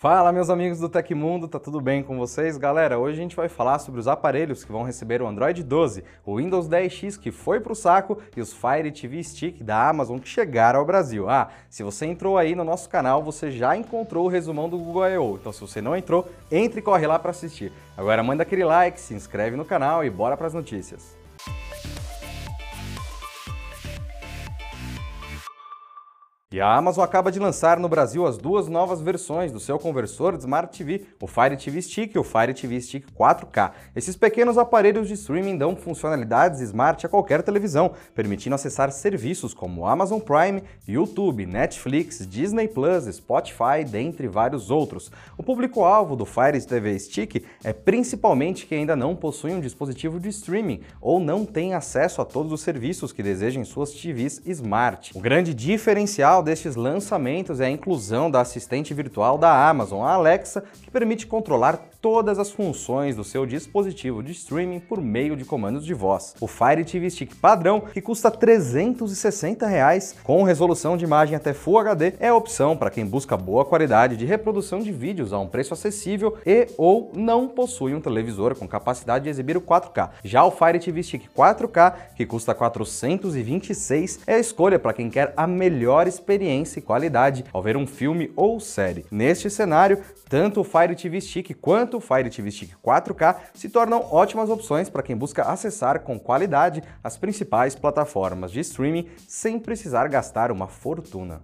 Fala meus amigos do Tecmundo, tá tudo bem com vocês? Galera, hoje a gente vai falar sobre os aparelhos que vão receber o Android 12, o Windows 10X que foi pro saco e os Fire TV Stick da Amazon que chegaram ao Brasil. Ah, se você entrou aí no nosso canal, você já encontrou o resumão do Google I.O., então se você não entrou, entre e corre lá para assistir. Agora manda aquele like, se inscreve no canal e bora para as notícias. E a Amazon acaba de lançar no Brasil as duas novas versões do seu conversor de Smart TV, o Fire TV Stick e o Fire TV Stick 4K. Esses pequenos aparelhos de streaming dão funcionalidades smart a qualquer televisão, permitindo acessar serviços como Amazon Prime, YouTube, Netflix, Disney Plus, Spotify, dentre vários outros. O público-alvo do Fire TV Stick é principalmente quem ainda não possui um dispositivo de streaming ou não tem acesso a todos os serviços que desejem suas TVs smart. O grande diferencial destes lançamentos é a inclusão da assistente virtual da Amazon, a Alexa, que permite controlar todas as funções do seu dispositivo de streaming por meio de comandos de voz. O Fire TV Stick padrão, que custa 360 reais, com resolução de imagem até Full HD, é a opção para quem busca boa qualidade de reprodução de vídeos a um preço acessível e ou não possui um televisor com capacidade de exibir o 4K. Já o Fire TV Stick 4K, que custa R$ 426, é a escolha para quem quer a melhor experiência e qualidade ao ver um filme ou série. Neste cenário, tanto o Fire TV Stick quanto o Fire TV Stick 4K se tornam ótimas opções para quem busca acessar com qualidade as principais plataformas de streaming sem precisar gastar uma fortuna.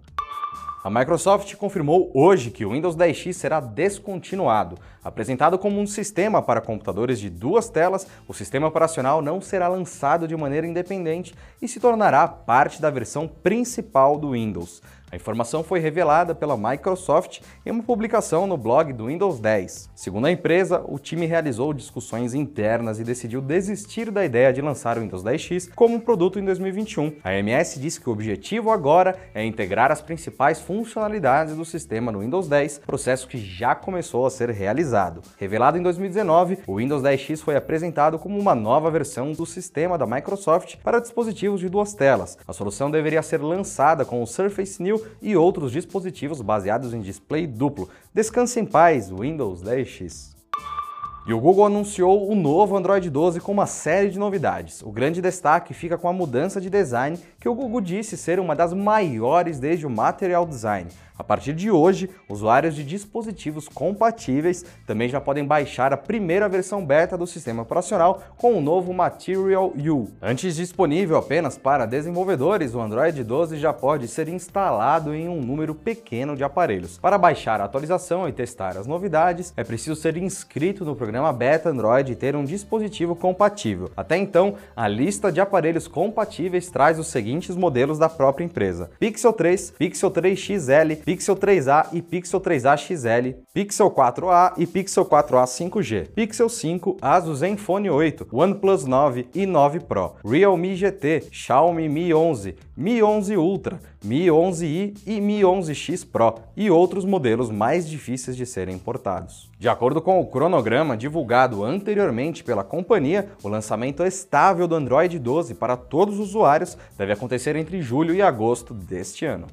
A Microsoft confirmou hoje que o Windows 10X será descontinuado. Apresentado como um sistema para computadores de duas telas, o sistema operacional não será lançado de maneira independente e se tornará parte da versão principal do Windows. A informação foi revelada pela Microsoft em uma publicação no blog do Windows 10. Segundo a empresa, o time realizou discussões internas e decidiu desistir da ideia de lançar o Windows 10X como um produto em 2021. A MS disse que o objetivo agora é integrar as principais funcionalidades do sistema no Windows 10, processo que já começou a ser realizado. Revelado em 2019, o Windows 10X foi apresentado como uma nova versão do sistema da Microsoft para dispositivos de duas telas. A solução deveria ser lançada com o Surface New e outros dispositivos baseados em display duplo. Descanse em paz, Windows 10X. E o Google anunciou o novo Android 12 com uma série de novidades. O grande destaque fica com a mudança de design, que o Google disse ser uma das maiores desde o Material Design. A partir de hoje, usuários de dispositivos compatíveis também já podem baixar a primeira versão beta do sistema operacional com o novo Material U. Antes disponível apenas para desenvolvedores, o Android 12 já pode ser instalado em um número pequeno de aparelhos. Para baixar a atualização e testar as novidades, é preciso ser inscrito no programa Beta Android e ter um dispositivo compatível. Até então, a lista de aparelhos compatíveis traz os seguintes modelos da própria empresa: Pixel 3, Pixel 3 XL, Pixel 3a e Pixel 3a XL, Pixel 4a e Pixel 4a 5G, Pixel 5, Asus Zenfone 8, OnePlus 9 e 9 Pro, Realme GT, Xiaomi Mi 11, Mi 11 Ultra, Mi 11i e Mi 11X Pro e outros modelos mais difíceis de serem importados. De acordo com o cronograma divulgado anteriormente pela companhia, o lançamento estável do Android 12 para todos os usuários deve acontecer entre julho e agosto deste ano.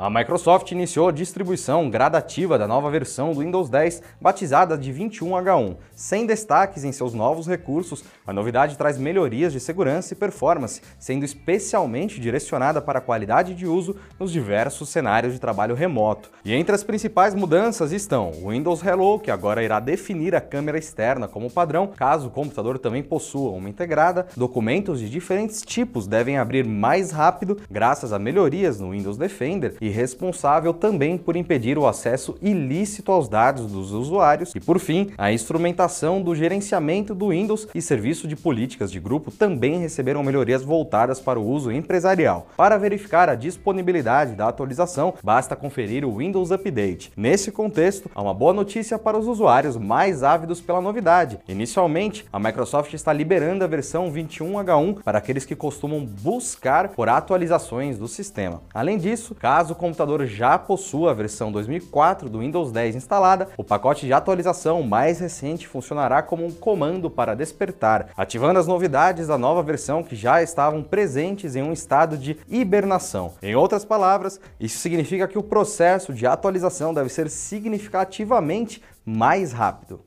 A Microsoft iniciou a distribuição gradativa da nova versão do Windows 10, batizada de 21H1. Sem destaques em seus novos recursos, a novidade traz melhorias de segurança e performance, sendo especialmente direcionada para a qualidade de uso nos diversos cenários de trabalho remoto. E entre as principais mudanças estão o Windows Hello, que agora irá definir a câmera externa como padrão, caso o computador também possua uma integrada, documentos de diferentes tipos devem abrir mais rápido graças a melhorias no Windows Defender e responsável também por impedir o acesso ilícito aos dados dos usuários e, por fim, a instrumentação do gerenciamento do Windows e serviço de políticas de grupo também receberam melhorias voltadas para o uso empresarial. Para verificar a disponibilidade da atualização, basta conferir o Windows Update. Nesse contexto, há uma boa notícia para os usuários mais ávidos pela novidade. Inicialmente, a Microsoft está liberando a versão 21H1 para aqueles que costumam buscar por atualizações do sistema. Além disso, caso computador já possua a versão 2004 do Windows 10 instalada, o pacote de atualização mais recente funcionará como um comando para despertar, ativando as novidades da nova versão que já estavam presentes em um estado de hibernação. Em outras palavras, isso significa que o processo de atualização deve ser significativamente mais rápido.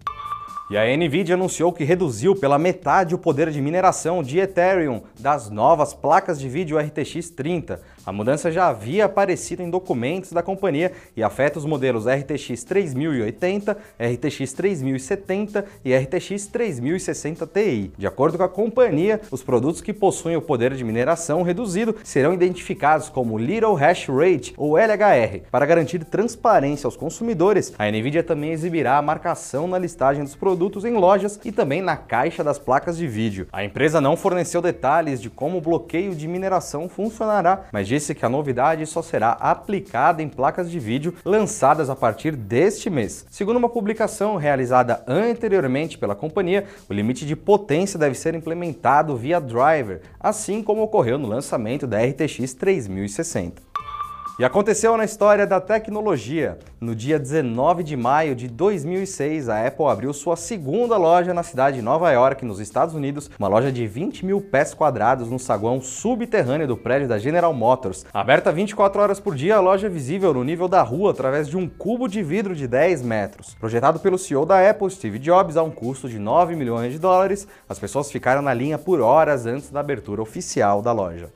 E a Nvidia anunciou que reduziu pela metade o poder de mineração de Ethereum das novas placas de vídeo RTX 30. A mudança já havia aparecido em documentos da companhia e afeta os modelos RTX 3080, RTX 3070 e RTX 3060 Ti. De acordo com a companhia, os produtos que possuem o poder de mineração reduzido serão identificados como Little Hash Rate ou LHR. Para garantir transparência aos consumidores, a Nvidia também exibirá a marcação na listagem dos produtos produtos em lojas e também na caixa das placas de vídeo. A empresa não forneceu detalhes de como o bloqueio de mineração funcionará, mas disse que a novidade só será aplicada em placas de vídeo lançadas a partir deste mês. Segundo uma publicação realizada anteriormente pela companhia, o limite de potência deve ser implementado via driver, assim como ocorreu no lançamento da RTX 3060. E aconteceu na história da tecnologia. No dia 19 de maio de 2006, a Apple abriu sua segunda loja na cidade de Nova York, nos Estados Unidos, uma loja de 20 mil pés quadrados no saguão subterrâneo do prédio da General Motors. Aberta 24 horas por dia, a loja é visível no nível da rua através de um cubo de vidro de 10 metros. Projetado pelo CEO da Apple, Steve Jobs, a um custo de 9 milhões de dólares, as pessoas ficaram na linha por horas antes da abertura oficial da loja.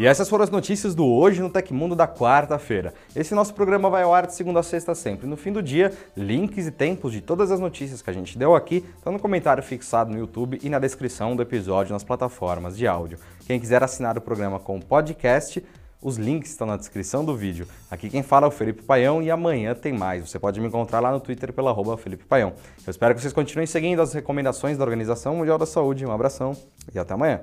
E essas foram as notícias do Hoje no Tecmundo da quarta-feira. Esse nosso programa vai ao ar de segunda a sexta sempre. No fim do dia, links e tempos de todas as notícias que a gente deu aqui estão no comentário fixado no YouTube e na descrição do episódio nas plataformas de áudio. Quem quiser assinar o programa com podcast, os links estão na descrição do vídeo. Aqui quem fala é o Felipe Paião e amanhã tem mais. Você pode me encontrar lá no Twitter pela arroba Felipe Paião. Eu espero que vocês continuem seguindo as recomendações da Organização Mundial da Saúde. Um abração e até amanhã.